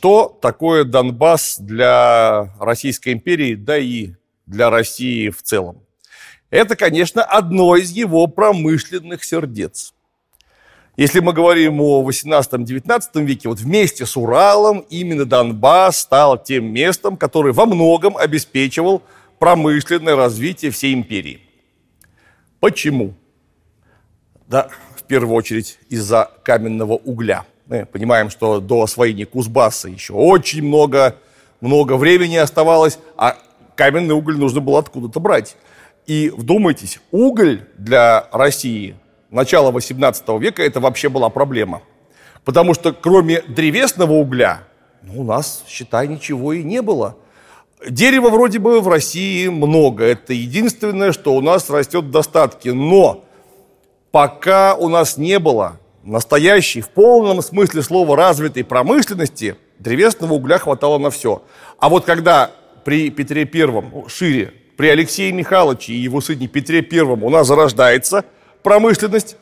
что такое Донбасс для Российской империи, да и для России в целом. Это, конечно, одно из его промышленных сердец. Если мы говорим о 18-19 веке, вот вместе с Уралом именно Донбасс стал тем местом, который во многом обеспечивал промышленное развитие всей империи. Почему? Да, в первую очередь из-за каменного угля. Мы понимаем, что до освоения Кузбасса еще очень много, много времени оставалось, а каменный уголь нужно было откуда-то брать. И вдумайтесь, уголь для России начала 18 века это вообще была проблема. Потому что кроме древесного угля, ну, у нас, считай, ничего и не было. Дерева вроде бы в России много. Это единственное, что у нас растет в достатке. Но пока у нас не было настоящей, в полном смысле слова развитой промышленности, древесного угля хватало на все. А вот когда при Петре Первом, шире, при Алексее Михайловиче и его сыне Петре Первом у нас зарождается – промышленность,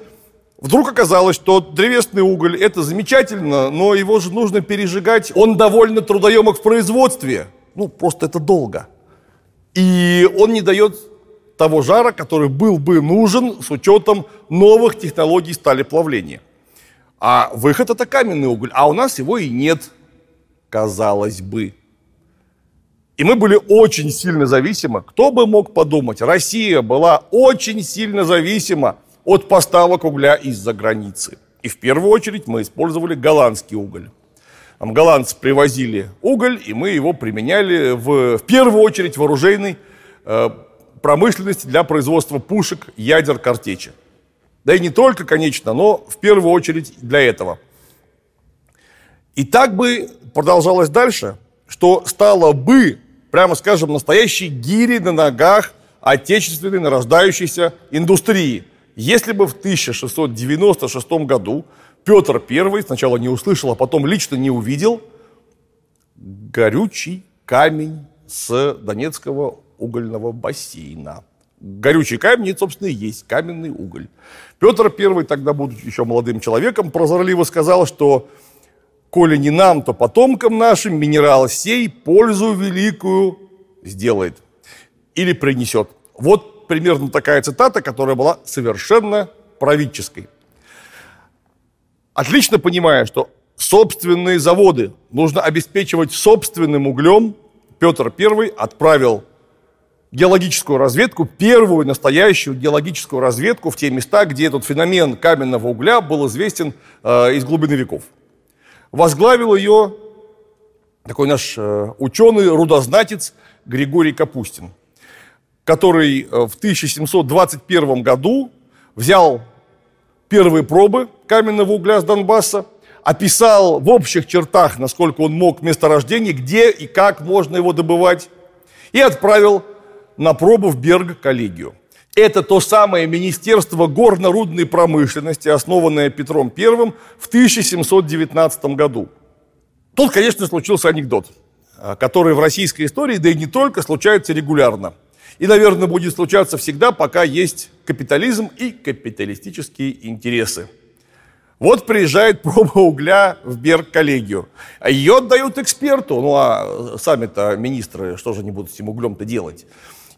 вдруг оказалось, что древесный уголь – это замечательно, но его же нужно пережигать. Он довольно трудоемок в производстве. Ну, просто это долго. И он не дает того жара, который был бы нужен с учетом новых технологий сталеплавления. А выход – это каменный уголь, а у нас его и нет, казалось бы. И мы были очень сильно зависимы. Кто бы мог подумать, Россия была очень сильно зависима от поставок угля из-за границы. И в первую очередь мы использовали голландский уголь. Там голландцы привозили уголь, и мы его применяли в, в первую очередь в оружейной э, промышленности для производства пушек, ядер, картечи. Да и не только, конечно, но в первую очередь для этого. И так бы продолжалось дальше, что стало бы, прямо скажем, настоящей гири на ногах отечественной нарождающейся индустрии – если бы в 1696 году Петр I сначала не услышал, а потом лично не увидел горючий камень с Донецкого угольного бассейна. Горючий камень, собственно, и есть каменный уголь. Петр I, тогда будучи еще молодым человеком, прозорливо сказал, что «Коли не нам, то потомкам нашим минерал сей пользу великую сделает или принесет». Вот примерно такая цитата, которая была совершенно правительской. Отлично понимая, что собственные заводы нужно обеспечивать собственным углем, Петр I отправил геологическую разведку, первую настоящую геологическую разведку в те места, где этот феномен каменного угля был известен э, из глубины веков. Возглавил ее такой наш э, ученый, рудознатец Григорий Капустин который э, в 1721 году взял первые пробы каменного угля с Донбасса, описал в общих чертах, насколько он мог, месторождение, где и как можно его добывать, и отправил на пробу в Берг-коллегию. Это то самое Министерство горно-рудной промышленности, основанное Петром I в 1719 году. Тут, конечно, случился анекдот, э, который в российской истории, да и не только, случается регулярно – и, наверное, будет случаться всегда, пока есть капитализм и капиталистические интересы. Вот приезжает проба угля в Берг-коллегию. А ее отдают эксперту. Ну, а сами-то министры, что же они будут с этим углем-то делать?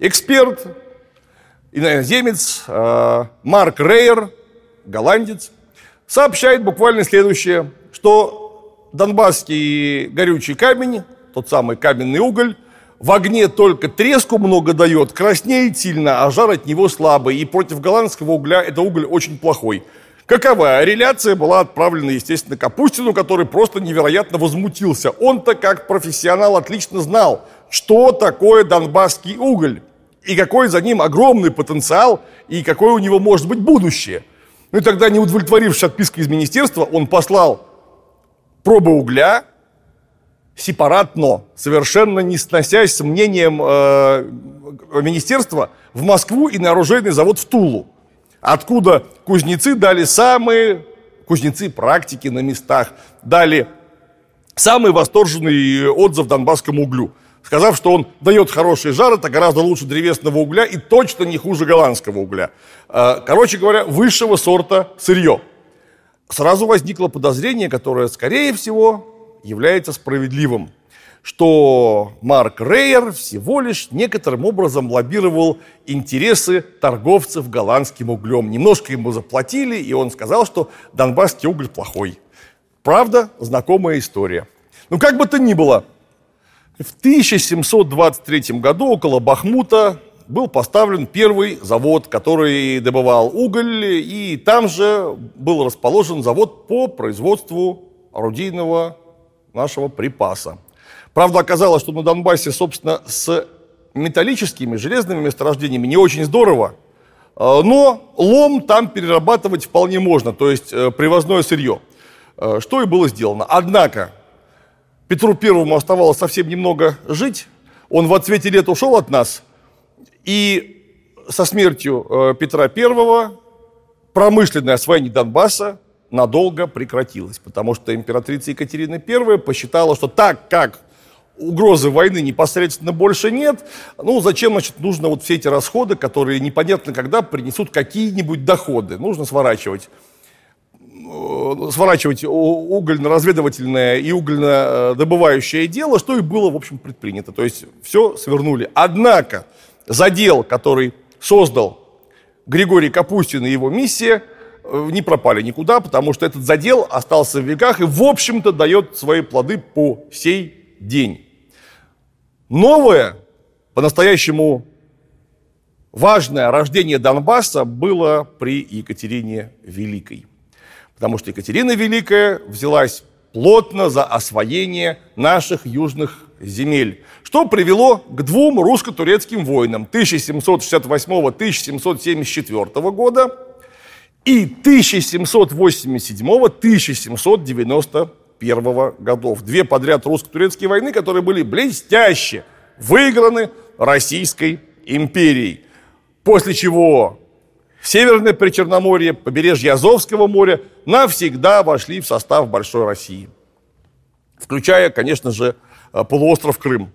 Эксперт, иноземец, э, Марк Рейер, голландец, сообщает буквально следующее, что донбасский горючий камень, тот самый каменный уголь, в огне только треску много дает, краснеет сильно, а жар от него слабый. И против голландского угля это уголь очень плохой. Какова? Реляция была отправлена, естественно, Капустину, который просто невероятно возмутился. Он-то, как профессионал, отлично знал, что такое донбасский уголь. И какой за ним огромный потенциал, и какое у него может быть будущее. Ну и тогда, не удовлетворившись отпиской из министерства, он послал пробы угля сепаратно, совершенно не сносясь с мнением э, министерства, в Москву и на оружейный завод в Тулу, откуда кузнецы дали самые, кузнецы практики на местах, дали самый восторженный отзыв донбасскому углю, сказав, что он дает хороший жар, это гораздо лучше древесного угля и точно не хуже голландского угля. Э, короче говоря, высшего сорта сырье. Сразу возникло подозрение, которое, скорее всего, является справедливым, что Марк Рейер всего лишь некоторым образом лоббировал интересы торговцев голландским углем. Немножко ему заплатили, и он сказал, что донбасский уголь плохой. Правда, знакомая история. Ну, как бы то ни было, в 1723 году около Бахмута был поставлен первый завод, который добывал уголь, и там же был расположен завод по производству орудийного нашего припаса. Правда, оказалось, что на Донбассе, собственно, с металлическими, железными месторождениями не очень здорово, э, но лом там перерабатывать вполне можно, то есть э, привозное сырье, э, что и было сделано. Однако Петру Первому оставалось совсем немного жить, он в отцвете лет ушел от нас, и со смертью Петра Первого промышленное освоение Донбасса надолго прекратилось, потому что императрица Екатерина I посчитала, что так как угрозы войны непосредственно больше нет, ну зачем, значит, нужно вот все эти расходы, которые непонятно когда принесут какие-нибудь доходы, нужно сворачивать э, сворачивать угольно-разведывательное и угольно-добывающее дело, что и было, в общем, предпринято. То есть все свернули. Однако задел, который создал Григорий Капустин и его миссия – Э, не пропали никуда, потому что этот задел остался в веках и, в общем-то, дает свои плоды по сей день. Новое, по-настоящему важное рождение Донбасса было при Екатерине Великой. Потому что Екатерина Великая взялась плотно за освоение наших южных земель, что привело к двум русско-турецким войнам 1768-1774 года – и 1787-1791 годов. Две подряд русско-турецкие войны, которые были блестяще выиграны Российской империей. После чего Северное Причерноморье, побережье Азовского моря навсегда вошли в состав Большой России. Включая, конечно же, э, полуостров Крым.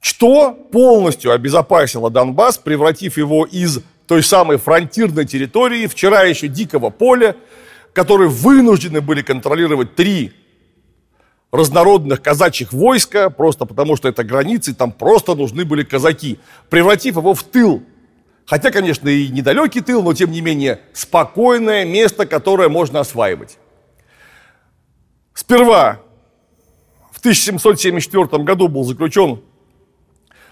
Что полностью обезопасило Донбасс, превратив его из той самой фронтирной территории, вчера еще дикого поля, которые вынуждены были контролировать три разнородных казачьих войска, просто потому что это границы, там просто нужны были казаки, превратив его в тыл. Хотя, конечно, и недалекий тыл, но тем не менее спокойное место, которое можно осваивать. Сперва в 1774 году был заключен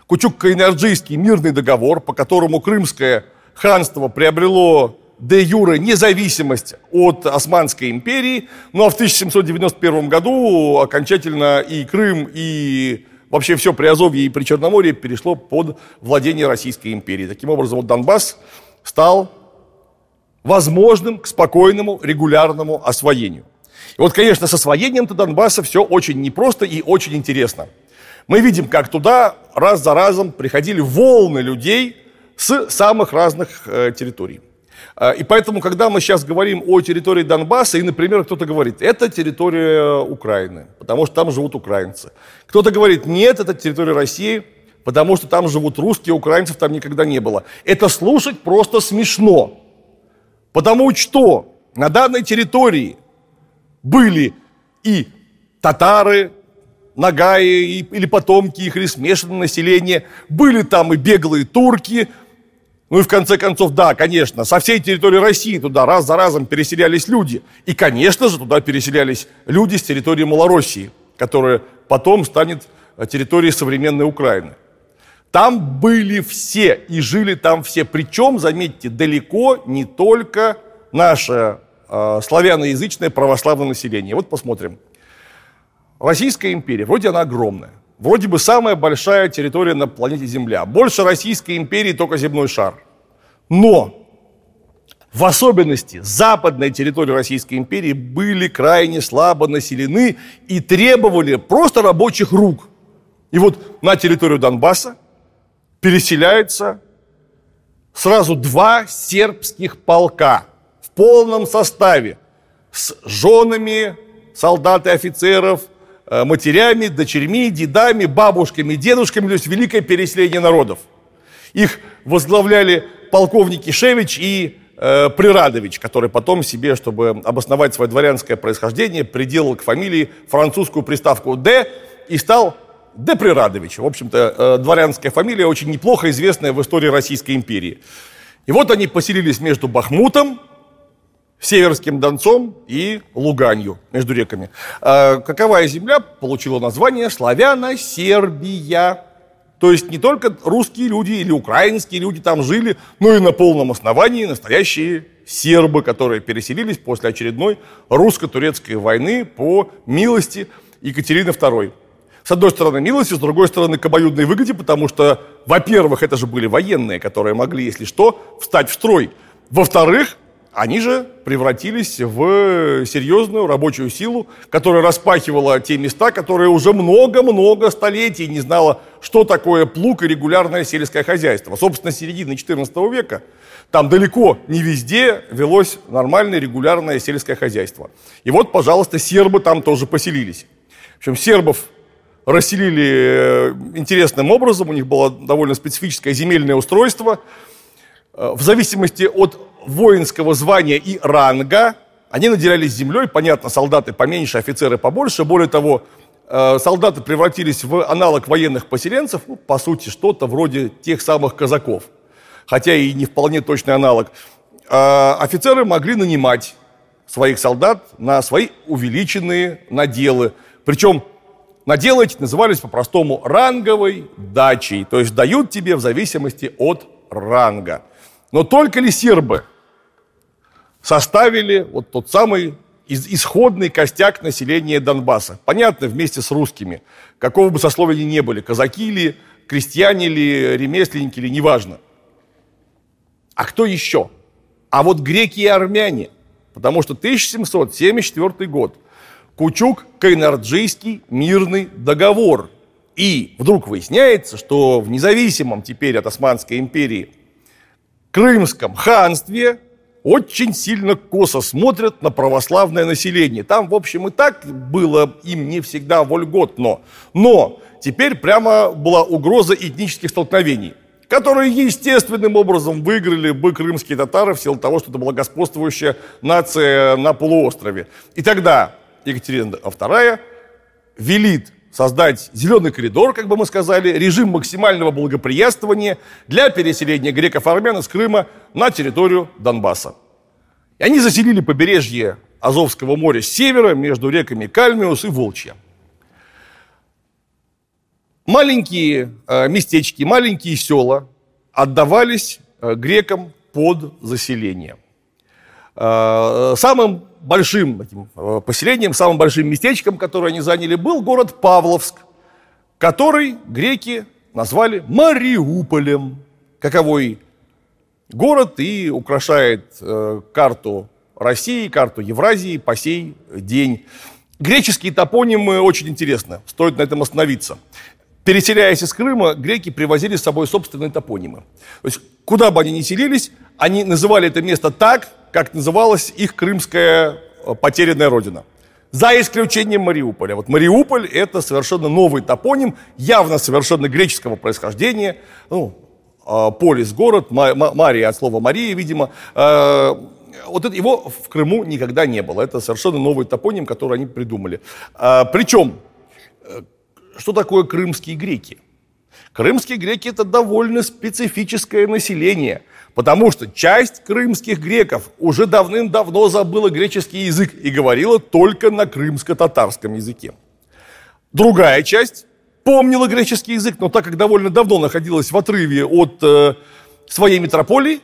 Кучук-Каинарджийский мирный договор, по которому Крымская ханство приобрело де юре независимость от Османской империи, ну а в 1791 году окончательно и Крым, и вообще все Приазовье и Причерноморье перешло под владение Российской империи. Таким образом, вот Донбасс стал возможным к спокойному, регулярному освоению. И вот, конечно, с освоением-то Донбасса все очень непросто и очень интересно. Мы видим, как туда раз за разом приходили волны людей – с самых разных э, территорий. Э, и поэтому, когда мы сейчас говорим о территории Донбасса, и, например, кто-то говорит, это территория Украины, потому что там живут украинцы. Кто-то говорит, нет, это территория России, потому что там живут русские, украинцев там никогда не было. Это слушать просто смешно. Потому что на данной территории были и татары, нагаи, или потомки их, или смешанное население, были там и беглые турки, ну и в конце концов, да, конечно, со всей территории России туда раз за разом переселялись люди. И, конечно же, туда переселялись люди с территории Малороссии, которая потом станет э, территорией современной Украины. Там были все и жили там все. Причем, заметьте, далеко не только наше э, славяноязычное православное население. Вот посмотрим. Российская империя, вроде она огромная. Вроде бы самая большая территория на планете Земля. Больше Российской империи только земной шар. Но в особенности западные территории Российской империи были крайне слабо населены и требовали просто рабочих рук. И вот на территорию Донбасса переселяются сразу два сербских полка в полном составе с женами солдат и офицеров, Э, матерями, дочерьми, дедами, бабушками, дедушками, то есть великое переселение народов. Их возглавляли полковники Шевич и э, Прирадович, который потом себе, чтобы обосновать свое дворянское происхождение, приделал к фамилии французскую приставку «Д» и стал Д. Прирадович. В общем-то, э, дворянская фамилия, очень неплохо известная в истории Российской империи. И вот они поселились между Бахмутом, Северским Донцом и Луганью между реками. А каковая земля получила название Славяно-Сербия. То есть не только русские люди или украинские люди там жили, но и на полном основании настоящие сербы, которые переселились после очередной русско-турецкой войны по милости Екатерины II. С одной стороны милости, с другой стороны к обоюдной выгоде, потому что, во-первых, это же были военные, которые могли, если что, встать в строй. Во-вторых, они же превратились в серьезную рабочую силу, которая распахивала те места, которые уже много-много столетий не знала, что такое плуг и регулярное сельское хозяйство. Собственно, с середины XIV века там далеко не везде велось нормальное регулярное сельское хозяйство. И вот, пожалуйста, сербы там тоже поселились. В общем, сербов расселили э, интересным образом, у них было довольно специфическое земельное устройство. Э, в зависимости от воинского звания и ранга, они наделялись землей, понятно, солдаты поменьше, офицеры побольше. Более того, э, солдаты превратились в аналог военных поселенцев, ну, по сути, что-то вроде тех самых казаков, хотя и не вполне точный аналог. А офицеры могли нанимать своих солдат на свои увеличенные наделы. Причем наделы эти назывались по-простому ранговой дачей, то есть дают тебе в зависимости от ранга. Но только ли сербы составили вот тот самый исходный костяк населения Донбасса. Понятно, вместе с русскими. Какого бы сословия ни были, казаки ли, крестьяне ли, ремесленники ли, неважно. А кто еще? А вот греки и армяне. Потому что 1774 год. Кучук-Кайнарджийский мирный договор. И вдруг выясняется, что в независимом теперь от Османской империи Крымском ханстве очень сильно косо смотрят на православное население. Там, в общем, и так было им не всегда вольготно. Но теперь прямо была угроза этнических столкновений, которые естественным образом выиграли бы крымские татары в силу того, что это была господствующая нация на полуострове. И тогда Екатерина II велит создать зеленый коридор, как бы мы сказали, режим максимального благоприятствования для переселения греков-армян из Крыма на территорию Донбасса. И они заселили побережье Азовского моря с севера между реками Кальмиус и Волчья. Маленькие э, местечки, маленькие села отдавались э, грекам под заселение. Э, самым большим этим, э, поселением, самым большим местечком, которое они заняли, был город Павловск, который греки назвали Мариуполем, каковой город и украшает э, карту России, карту Евразии по сей день. Греческие топонимы очень интересны, стоит на этом остановиться. Переселяясь из Крыма, греки привозили с собой собственные топонимы. То есть, куда бы они ни селились, они называли это место так, как называлась их крымская э, потерянная родина. За исключением Мариуполя. Вот Мариуполь – это совершенно новый топоним, явно совершенно греческого происхождения. Ну, э, полис – город, Мария от слова Мария, видимо. Э, вот это, его в Крыму никогда не было. Это совершенно новый топоним, который они придумали. Причем, что такое крымские греки? Крымские греки – это довольно специфическое население – Потому что часть крымских греков уже давным-давно забыла греческий язык и говорила только на крымско-татарском языке. Другая часть помнила греческий язык, но так как довольно давно находилась в отрыве от э, своей метрополии,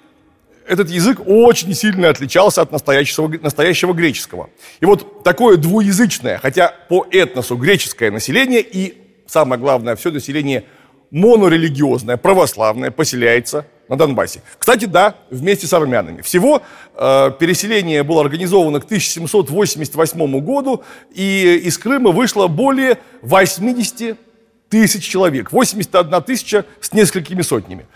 этот язык очень сильно отличался от настоящего, настоящего греческого. И вот такое двуязычное, хотя по этносу греческое население и, самое главное, все население монорелигиозное, православное, поселяется на Донбассе. Кстати, да, вместе с армянами. Всего э, переселение было организовано к 1788 году, и из Крыма вышло более 80 тысяч человек. 81 тысяча с несколькими сотнями.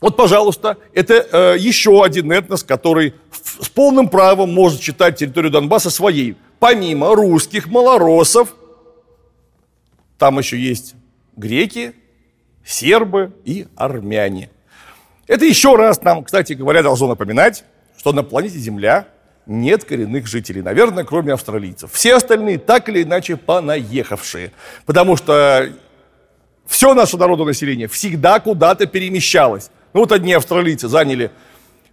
Вот, пожалуйста, это э, еще один этнос, который с полным правом может считать территорию Донбасса своей. Помимо русских, малоросов, там еще есть греки, сербы и армяне. Это еще раз нам, кстати говоря, должно напоминать, что на планете Земля нет коренных жителей, наверное, кроме австралийцев. Все остальные так или иначе понаехавшие, потому что все наше народонаселение всегда куда-то перемещалось. Ну вот одни австралийцы заняли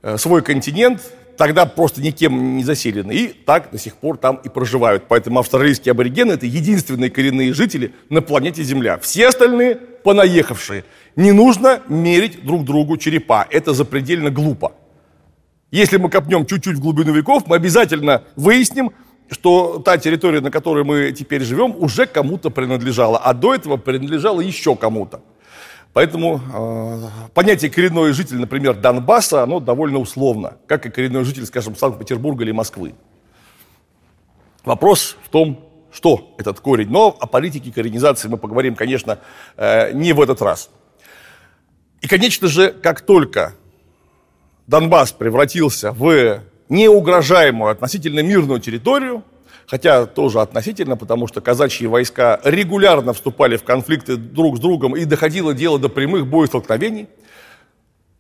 э, свой континент, тогда просто никем не заселены. И так до сих пор там и проживают. Поэтому австралийские аборигены – это единственные коренные жители на планете Земля. Все остальные – понаехавшие. Не нужно мерить друг другу черепа. Это запредельно глупо. Если мы копнем чуть-чуть в глубину веков, мы обязательно выясним, что та территория, на которой мы теперь живем, уже кому-то принадлежала, а до этого принадлежала еще кому-то. Поэтому э, понятие коренной житель, например, Донбасса, оно довольно условно, как и коренной житель, скажем, Санкт-Петербурга или Москвы. Вопрос в том, что этот корень. Но о политике коренизации мы поговорим, конечно, э, не в этот раз. И, конечно же, как только Донбасс превратился в неугрожаемую относительно мирную территорию, хотя тоже относительно, потому что казачьи войска регулярно вступали в конфликты друг с другом и доходило дело до прямых боестолкновений,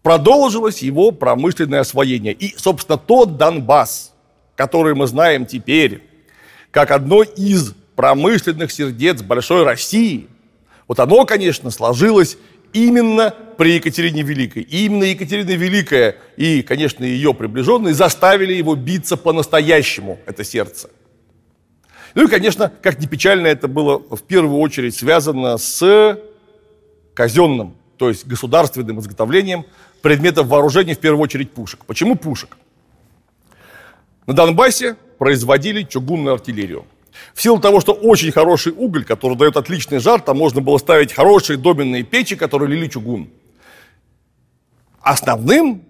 продолжилось его промышленное освоение. И, собственно, тот Донбасс, который мы знаем теперь, как одно из промышленных сердец большой России, вот оно, конечно, сложилось именно при Екатерине Великой. И именно Екатерина Великая и, конечно, ее приближенные заставили его биться по-настоящему, это сердце. Ну и, конечно, как ни печально, это было в первую очередь связано с казенным, то есть государственным изготовлением предметов вооружения, в первую очередь пушек. Почему пушек? На Донбассе производили чугунную артиллерию. В силу того, что очень хороший уголь, который дает отличный жар, там можно было ставить хорошие доменные печи, которые лили чугун. Основным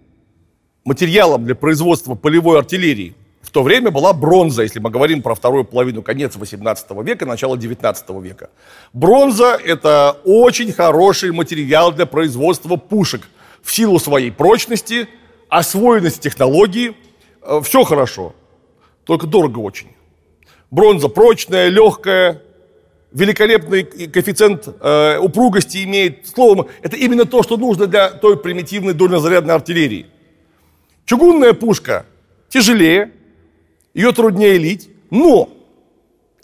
материалом для производства полевой артиллерии в то время была бронза, если мы говорим про вторую половину, конец 18 века, начало 19 века. Бронза – это очень хороший материал для производства пушек. В силу своей прочности, освоенности технологии, э, все хорошо, только дорого очень. Бронза прочная, легкая, великолепный коэффициент э, упругости имеет. Словом, это именно то, что нужно для той примитивной дульнозарядной артиллерии. Чугунная пушка тяжелее, ее труднее лить, но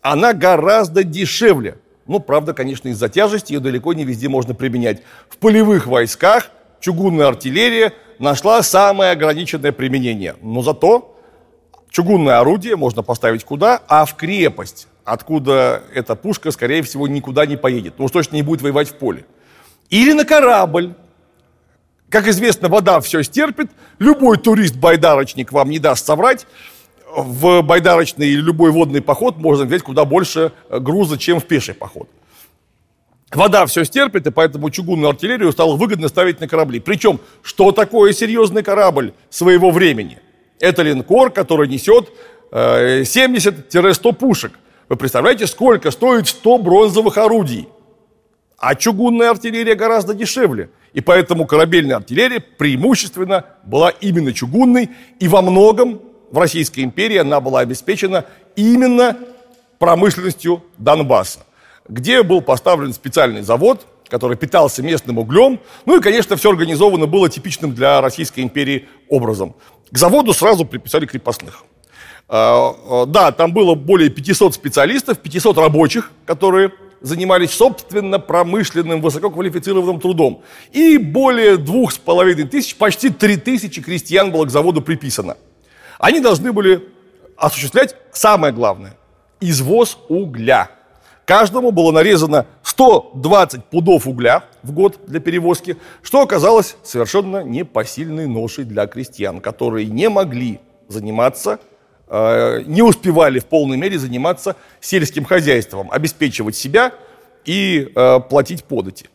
она гораздо дешевле. Ну, правда, конечно, из-за тяжести ее далеко не везде можно применять. В полевых войсках чугунная артиллерия нашла самое ограниченное применение. Но зато Чугунное орудие можно поставить куда? А в крепость, откуда эта пушка, скорее всего, никуда не поедет. Ну уж точно не будет воевать в поле. Или на корабль. Как известно, вода все стерпит. Любой турист-байдарочник вам не даст соврать. В байдарочный или любой водный поход можно взять куда больше э, груза, чем в пеший поход. Вода все стерпит, и поэтому чугунную артиллерию стало выгодно ставить на корабли. Причем, что такое серьезный корабль своего времени? Это линкор, который несет 70-100 э, пушек. Вы представляете, сколько стоит 100 бронзовых орудий? А чугунная артиллерия гораздо дешевле. И поэтому корабельная артиллерия преимущественно была именно чугунной. И во многом в Российской империи она была обеспечена именно промышленностью Донбасса, где был поставлен специальный завод, который питался местным углем. Ну и, конечно, все организовано было типичным для Российской империи образом. К заводу сразу приписали крепостных. А, а, да, там было более 500 специалистов, 500 рабочих, которые занимались, собственно, промышленным высококвалифицированным трудом. И более двух с половиной тысяч, почти три тысячи крестьян было к заводу приписано. Они должны были осуществлять самое главное – извоз угля. Каждому было нарезано 120 пудов угля в год для перевозки, что оказалось совершенно непосильной ношей для крестьян, которые не могли заниматься, э, не успевали в полной мере заниматься сельским хозяйством, обеспечивать себя и э, платить подати.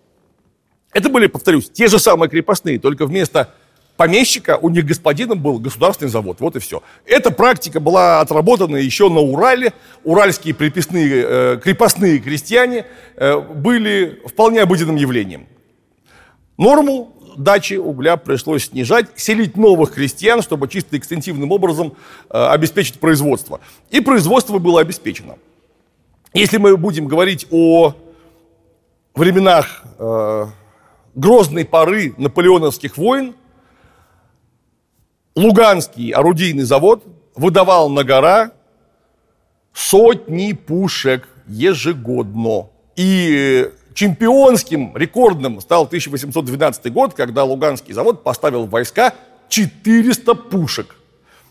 Это были, повторюсь, те же самые крепостные, только вместо помещика, у них господином был государственный завод. Вот и все. Эта практика была отработана еще на Урале. Уральские приписные, э, крепостные крестьяне э, были вполне обыденным явлением. Норму дачи угля пришлось снижать, селить новых крестьян, чтобы чисто экстенсивным образом э, обеспечить производство. И производство было обеспечено. Если мы будем говорить о временах э, грозной поры наполеоновских войн – Луганский орудийный завод выдавал на гора сотни пушек ежегодно. И чемпионским, рекордным стал 1812 год, когда Луганский завод поставил в войска 400 пушек.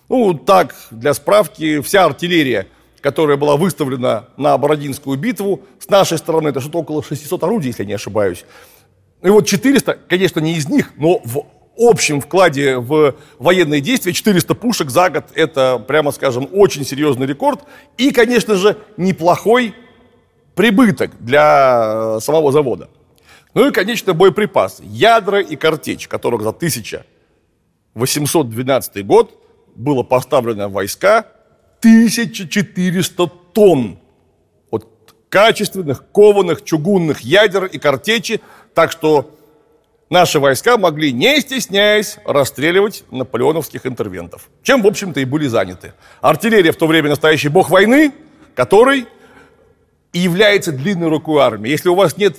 Ну, так, для справки, вся артиллерия, которая была выставлена на Бородинскую битву, с нашей стороны, это что-то около 600 орудий, если я не ошибаюсь. И вот 400, конечно, не из них, но в общем вкладе в военные действия 400 пушек за год – это, прямо скажем, очень серьезный рекорд. И, конечно же, неплохой прибыток для э, самого завода. Ну и, конечно, боеприпасы. Ядра и картечь, которых за 1812 год было поставлено в войска 1400 тонн от качественных, кованых, чугунных ядер и картечи. Так что наши войска могли, не стесняясь, расстреливать наполеоновских интервентов. Чем, в общем-то, и были заняты. Артиллерия в то время настоящий бог войны, который и является длинной рукой армии. Если у вас нет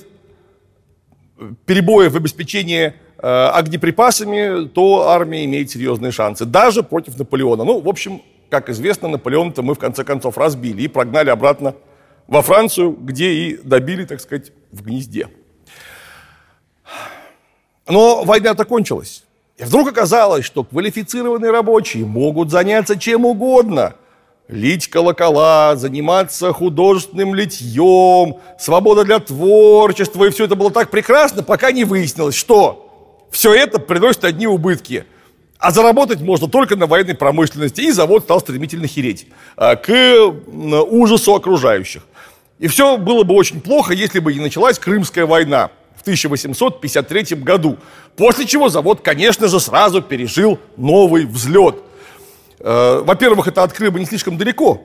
перебоев в обеспечении э, огнеприпасами, то армия имеет серьезные шансы, даже против Наполеона. Ну, в общем, как известно, Наполеона-то мы в конце концов разбили и прогнали обратно во Францию, где и добили, так сказать, в гнезде. Но война-то кончилась. И вдруг оказалось, что квалифицированные рабочие могут заняться чем угодно. Лить колокола, заниматься художественным литьем, свобода для творчества. И все это было так прекрасно, пока не выяснилось, что все это приносит одни убытки. А заработать можно только на военной промышленности. И завод стал стремительно хереть а, к ужасу окружающих. И все было бы очень плохо, если бы не началась Крымская война – 1853 году. После чего завод, конечно же, сразу пережил новый взлет. Э, во-первых, это от Крыма не слишком далеко.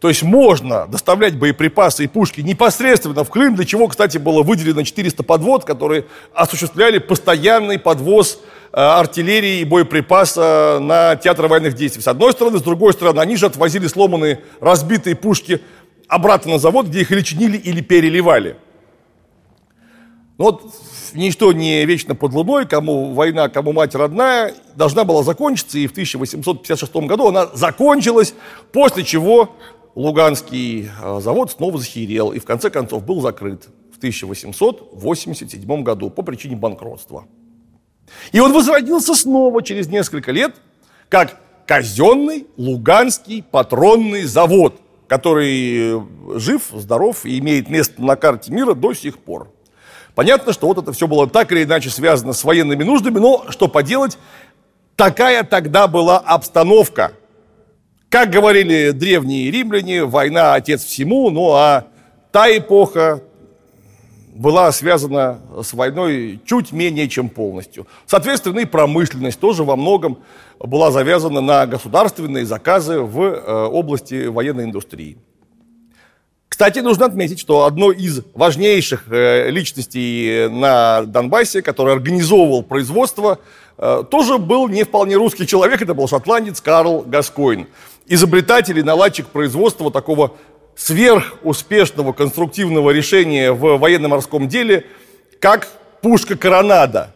То есть можно доставлять боеприпасы и пушки непосредственно в Крым, для чего, кстати, было выделено 400 подвод, которые осуществляли постоянный подвоз э, артиллерии и боеприпаса на театр военных действий. С одной стороны, с другой стороны, они же отвозили сломанные, разбитые пушки обратно на завод, где их или чинили, или переливали. Но ну вот ничто не вечно под луной, кому война, кому мать родная, должна была закончиться, и в 1856 году она закончилась, после чего Луганский э, завод снова захерел и в конце концов был закрыт в 1887 году по причине банкротства. И он возродился снова через несколько лет как казенный Луганский патронный завод, который жив, здоров и имеет место на карте мира до сих пор. Понятно, что вот это все было так или иначе связано с военными нуждами, но что поделать, такая тогда была обстановка. Как говорили древние римляне, война – отец всему, ну а та эпоха была связана с войной чуть менее чем полностью. Соответственно, и промышленность тоже во многом была завязана на государственные заказы в э, области военной индустрии. Кстати, нужно отметить, что одной из важнейших э, личностей на Донбассе, который организовывал производство, э, тоже был не вполне русский человек, это был шотландец Карл Гаскойн. Изобретатель и наладчик производства такого сверхуспешного конструктивного решения в военно-морском деле, как пушка «Коронада».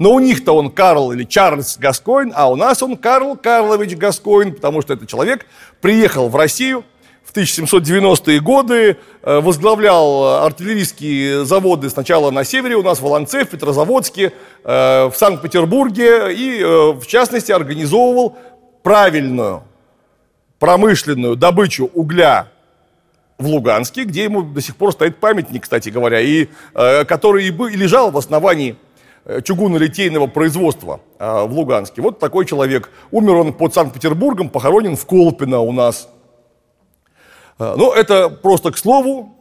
Но у них-то он Карл или Чарльз Гаскойн, а у нас он Карл Карлович Гаскойн, потому что этот человек приехал в Россию – в 1790-е годы э, возглавлял артиллерийские заводы сначала на севере у нас, в Волонце, в Петрозаводске, э, в Санкт-Петербурге и, э, в частности, организовывал правильную промышленную добычу угля в Луганске, где ему до сих пор стоит памятник, кстати говоря, и который и лежал в основании чугунно-литейного производства в Луганске. Вот такой человек. Умер он под Санкт-Петербургом, похоронен в Колпино у нас – Э, ну, это просто к слову,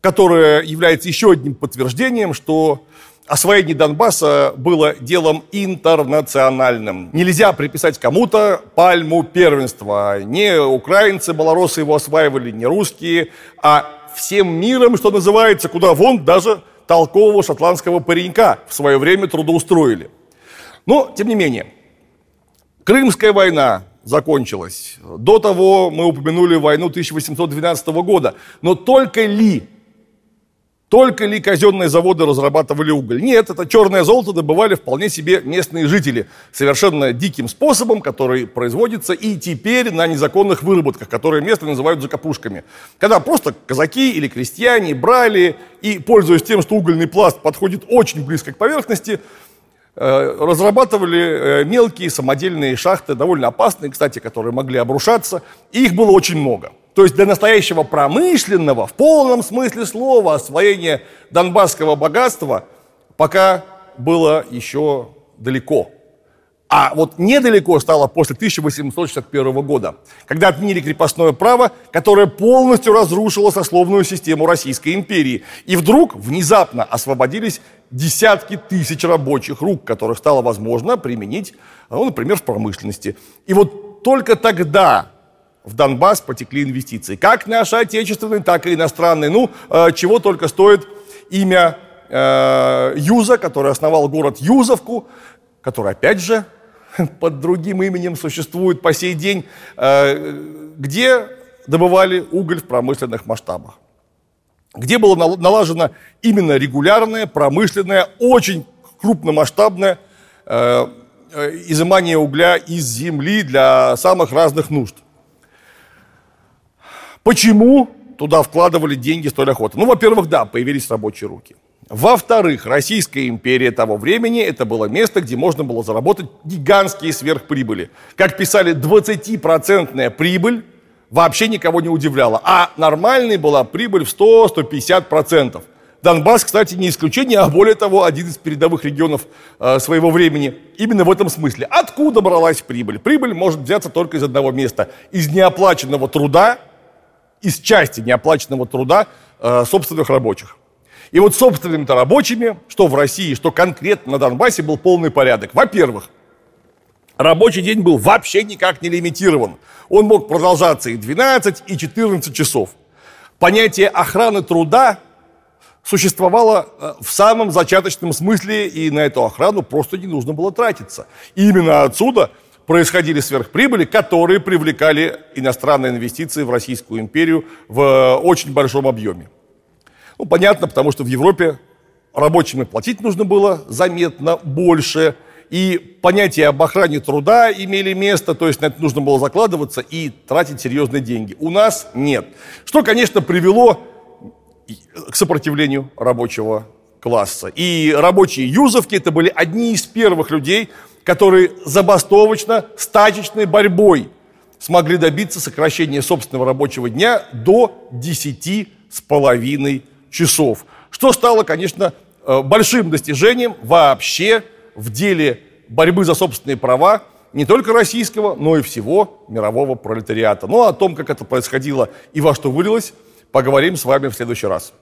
которое является еще одним подтверждением, что освоение Донбасса было делом интернациональным. Нельзя приписать кому-то пальму первенства. Не украинцы, малоросы его осваивали, не русские, а всем миром, что называется, куда вон даже толкового шотландского паренька в свое время трудоустроили. Но, тем не менее, Крымская война, закончилась. До того мы упомянули войну 1812 года. Но только ли Только ли казенные заводы разрабатывали уголь? Нет, это черное золото добывали вполне себе местные жители. Совершенно диким способом, который производится и теперь на незаконных выработках, которые местные называют закопушками. Когда просто казаки или крестьяне брали и, пользуясь тем, что угольный пласт подходит очень близко к поверхности, разрабатывали э, мелкие самодельные шахты, довольно опасные, кстати, которые могли обрушаться, и их было очень много. То есть для настоящего промышленного, в полном смысле слова, освоения донбасского богатства пока было еще далеко. А вот недалеко стало после 1861 года, когда отменили крепостное право, которое полностью разрушило сословную систему Российской империи. И вдруг внезапно освободились десятки тысяч рабочих рук, которых стало возможно применить, ну, например, в промышленности. И вот только тогда в Донбасс потекли инвестиции. Как наши отечественные, так и иностранные. Ну, э, чего только стоит имя э, Юза, который основал город Юзовку, который, опять же, под другим именем существует по сей день, э, где добывали уголь в промышленных масштабах. Где было налажено именно регулярное, промышленное, очень крупномасштабное изымание угля из земли для самых разных нужд. Почему туда вкладывали деньги столь охотно? Ну, во-первых, да, появились рабочие руки. Во-вторых, Российская империя того времени это было место, где можно было заработать гигантские сверхприбыли. Как писали, 20% прибыль вообще никого не удивляла. А нормальной была прибыль в 100-150%. Донбасс, кстати, не исключение, а более того, один из передовых регионов э, своего времени. Именно в этом смысле. Откуда бралась прибыль? Прибыль может взяться только из одного места. Из неоплаченного труда из части неоплаченного труда э, собственных рабочих. И вот собственными-то рабочими, что в России, что конкретно на Донбассе, был полный порядок. Во-первых, рабочий день был вообще никак не лимитирован. Он мог продолжаться и 12, и 14 часов. Понятие охраны труда существовало э, в самом зачаточном смысле, и на эту охрану просто не нужно было тратиться. И именно отсюда происходили сверхприбыли, которые привлекали иностранные инвестиции в Российскую империю в очень большом объеме. Ну, понятно, потому что в Европе рабочим платить нужно было заметно больше, и понятия об охране труда имели место, то есть на это нужно было закладываться и тратить серьезные деньги. У нас нет. Что, конечно, привело к сопротивлению рабочего класса. И рабочие юзовки это были одни из первых людей, которые забастовочно, стачечной борьбой смогли добиться сокращения собственного рабочего дня до 10 с половиной часов. Что стало, конечно, э, большим достижением вообще в деле борьбы за собственные права не только российского, но и всего мирового пролетариата. Ну, а о том, как это происходило и во что вылилось, поговорим с вами в следующий раз.